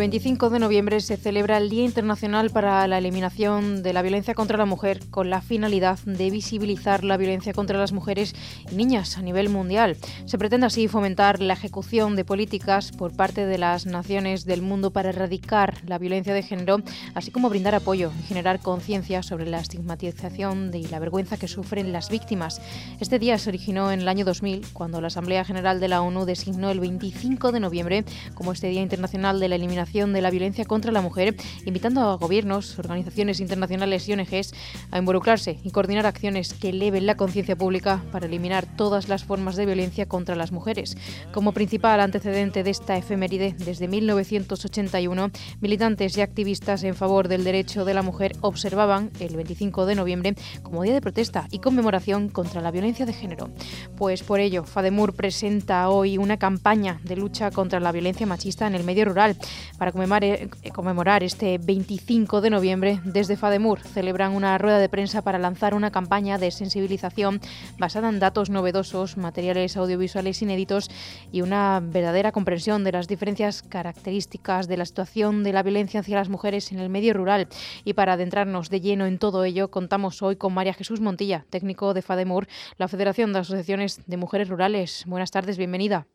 25 de noviembre se celebra el Día Internacional para la Eliminación de la Violencia contra la Mujer con la finalidad de visibilizar la violencia contra las mujeres y niñas a nivel mundial. Se pretende así fomentar la ejecución de políticas por parte de las naciones del mundo para erradicar la violencia de género, así como brindar apoyo y generar conciencia sobre la estigmatización y la vergüenza que sufren las víctimas. Este día se originó en el año 2000, cuando la Asamblea General de la ONU designó el 25 de noviembre como este Día Internacional de la Eliminación de la violencia contra la mujer, invitando a gobiernos, organizaciones internacionales y ONGs a involucrarse y coordinar acciones que eleven la conciencia pública para eliminar todas las formas de violencia contra las mujeres. Como principal antecedente de esta efeméride, desde 1981, militantes y activistas en favor del derecho de la mujer observaban el 25 de noviembre como día de protesta y conmemoración contra la violencia de género. Pues por ello, FADEMUR presenta hoy una campaña de lucha contra la violencia machista en el medio rural. Para eh, conmemorar, este 25 de noviembre, desde FADEMUR celebran una rueda de prensa para lanzar una campaña de sensibilización basada en datos novedosos, materiales audiovisuales inéditos y una verdadera comprensión de las diferencias características de la situación de la violencia hacia las mujeres en el medio rural. Y para adentrarnos de lleno en todo ello, contamos hoy con María Jesús Montilla, técnico de FADEMUR, la Federación de Asociaciones de Mujeres Rurales. Buenas tardes, bienvenida.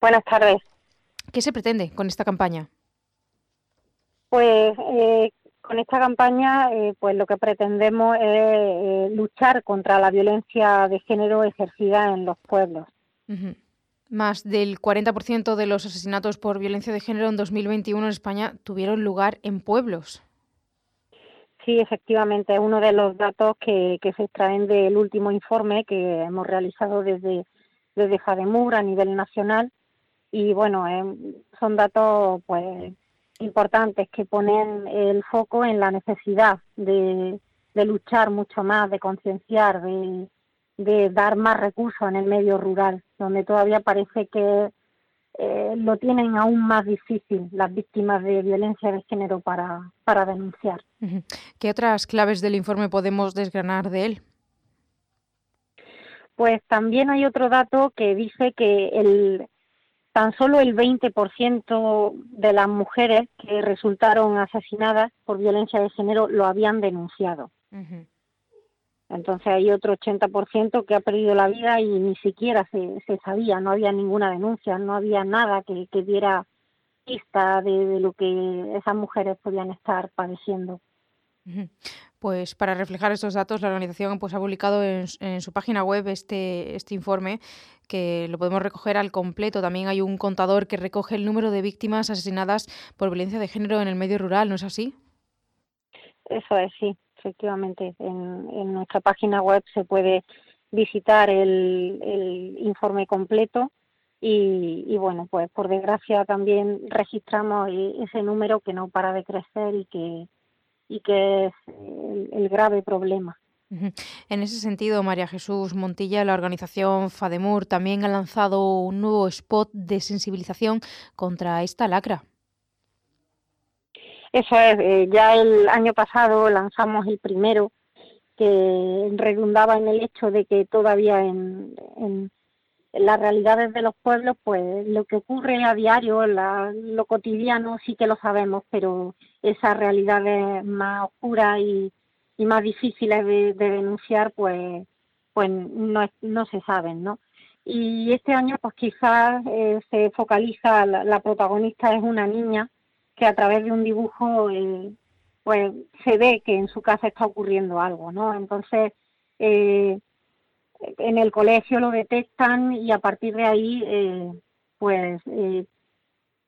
Buenas tardes. ¿Qué se pretende con esta campaña? Pues eh, con esta campaña, eh, pues lo que pretendemos es eh, luchar contra la violencia de género ejercida en los pueblos. Más del 40% de los asesinatos por violencia de género en 2021 en España tuvieron lugar en pueblos. Sí, efectivamente, es uno de los datos que, que se extraen del último informe que hemos realizado desde, desde FADEMUR a nivel nacional y bueno, eh, son datos pues importantes que ponen el foco en la necesidad de, luchar mucho más, de concienciar, de, dar más recursos en el medio rural, donde todavía parece que eh, lo tienen aún más difícil las víctimas de violencia de género para, para denunciar. ¿Qué otras claves del informe podemos desgranar de él? Pues también hay otro dato que dice que el, tan solo el 20% de las mujeres que resultaron asesinadas por violencia de género lo habían denunciado. Entonces hay otro 80% que ha perdido la vida y ni siquiera se, sabía, no había ninguna denuncia, no había nada que, diera pista de, lo que esas mujeres podían estar padeciendo. Pues para reflejar estos datos, la organización pues, ha publicado en, su página web este, este informe que lo podemos recoger al completo. También hay un contador que recoge el número de víctimas asesinadas por violencia de género en el medio rural, ¿no es así? Eso es, sí, efectivamente. En, nuestra página web se puede visitar el, informe completo y, bueno, pues por desgracia también registramos e, ese número que no para de crecer y que y que es el, grave problema. En ese sentido, María Jesús Montilla, la organización FADEMUR también ha lanzado un nuevo spot de sensibilización contra esta lacra. Eso es, eh, ya el año pasado lanzamos el primero que redundaba en el hecho de que todavía en, las realidades de los pueblos, pues lo que ocurre a diario, lo cotidiano, sí que lo sabemos, pero esas realidades más oscuras y, más difíciles de, denunciar, pues, pues no, no se saben, ¿no? Y este año, pues quizás eh, se focaliza, la, protagonista es una niña que a través de un dibujo, eh, pues se ve que en su casa está ocurriendo algo, ¿no? Entonces, eh, en el colegio lo detectan y a partir de ahí, eh, pues, eh,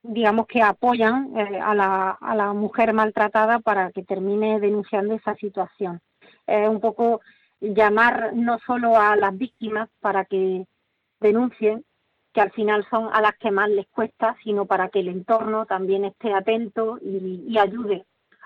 digamos que apoyan eh, a, la, a la mujer maltratada para que termine denunciando esa situación. Es un poco llamar no solo a las víctimas para que denuncien, que al final son a las que más les cuesta, sino para que el entorno también esté atento y, y ayude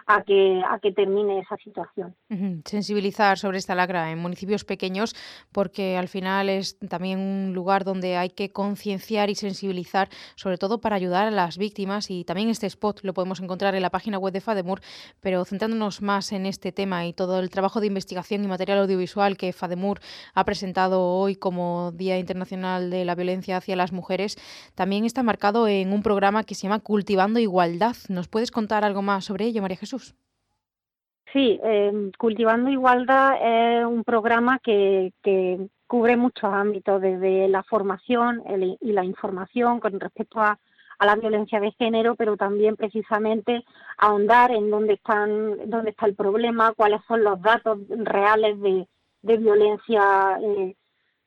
a que, a que termine esa situación. Sensibilizar sobre esta lacra en municipios pequeños, porque al final es también un lugar donde hay que concienciar y sensibilizar, sobre todo para ayudar a las víctimas. Y también este spot lo podemos encontrar en la página web de FADEMUR, pero centrándonos más en este tema y todo el trabajo de investigación y material audiovisual que FADEMUR ha presentado hoy como Día Internacional de la Violencia hacia las Mujeres, también está marcado en un programa que se llama Cultivando Igualdad. ¿Nos puedes contar algo más sobre ello, María Jesús? Sí, eh, Cultivando Igualdad es un programa que, cubre muchos ámbitos, desde la formación y la información con respecto a, la violencia de género, pero también precisamente ahondar en dónde están, dónde está el problema, cuáles son los datos reales de, violencia eh,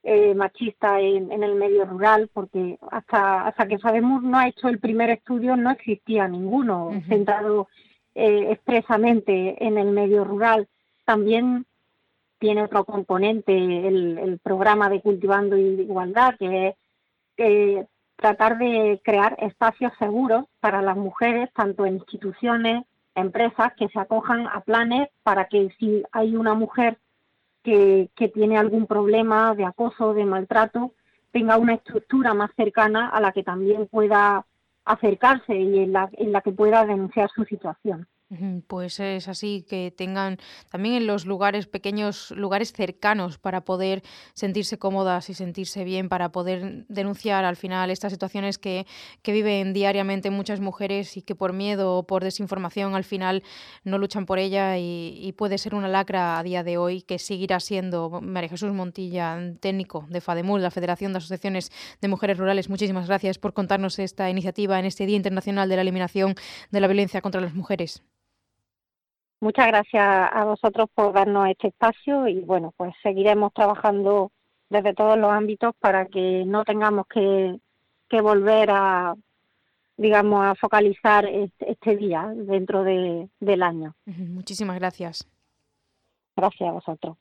eh, machista en, el medio rural, porque hasta hasta que sabemos no ha hecho el primer estudio no existía ninguno centrado eh, expresamente en el medio rural. También tiene otro componente el, programa de Cultivando Igualdad, que es tratar de crear espacios seguros para las mujeres, tanto en instituciones, empresas, que se acojan a planes para que si hay una mujer que, que tiene algún problema de acoso, de maltrato, tenga una estructura más cercana a la que también pueda acercarse y en la, en la que pueda denunciar su situación. Pues es así, que tengan también en los lugares pequeños, lugares cercanos para poder sentirse cómodas y sentirse bien, para poder denunciar al final estas situaciones que, que viven diariamente muchas mujeres y que por miedo o por desinformación al final no luchan por ella y, puede ser una lacra a día de hoy que seguirá siendo María Jesús Montilla, técnico de FADEMUL, la Federación de Asociaciones de Mujeres Rurales. Muchísimas gracias por contarnos esta iniciativa en este Día Internacional de la Eliminación de la Violencia contra las Mujeres. Muchas gracias a vosotros por darnos este espacio y bueno, pues seguiremos trabajando desde todos los ámbitos para que no tengamos que, volver a, digamos, a focalizar este, este día dentro del año. Muchísimas gracias. Gracias a vosotros.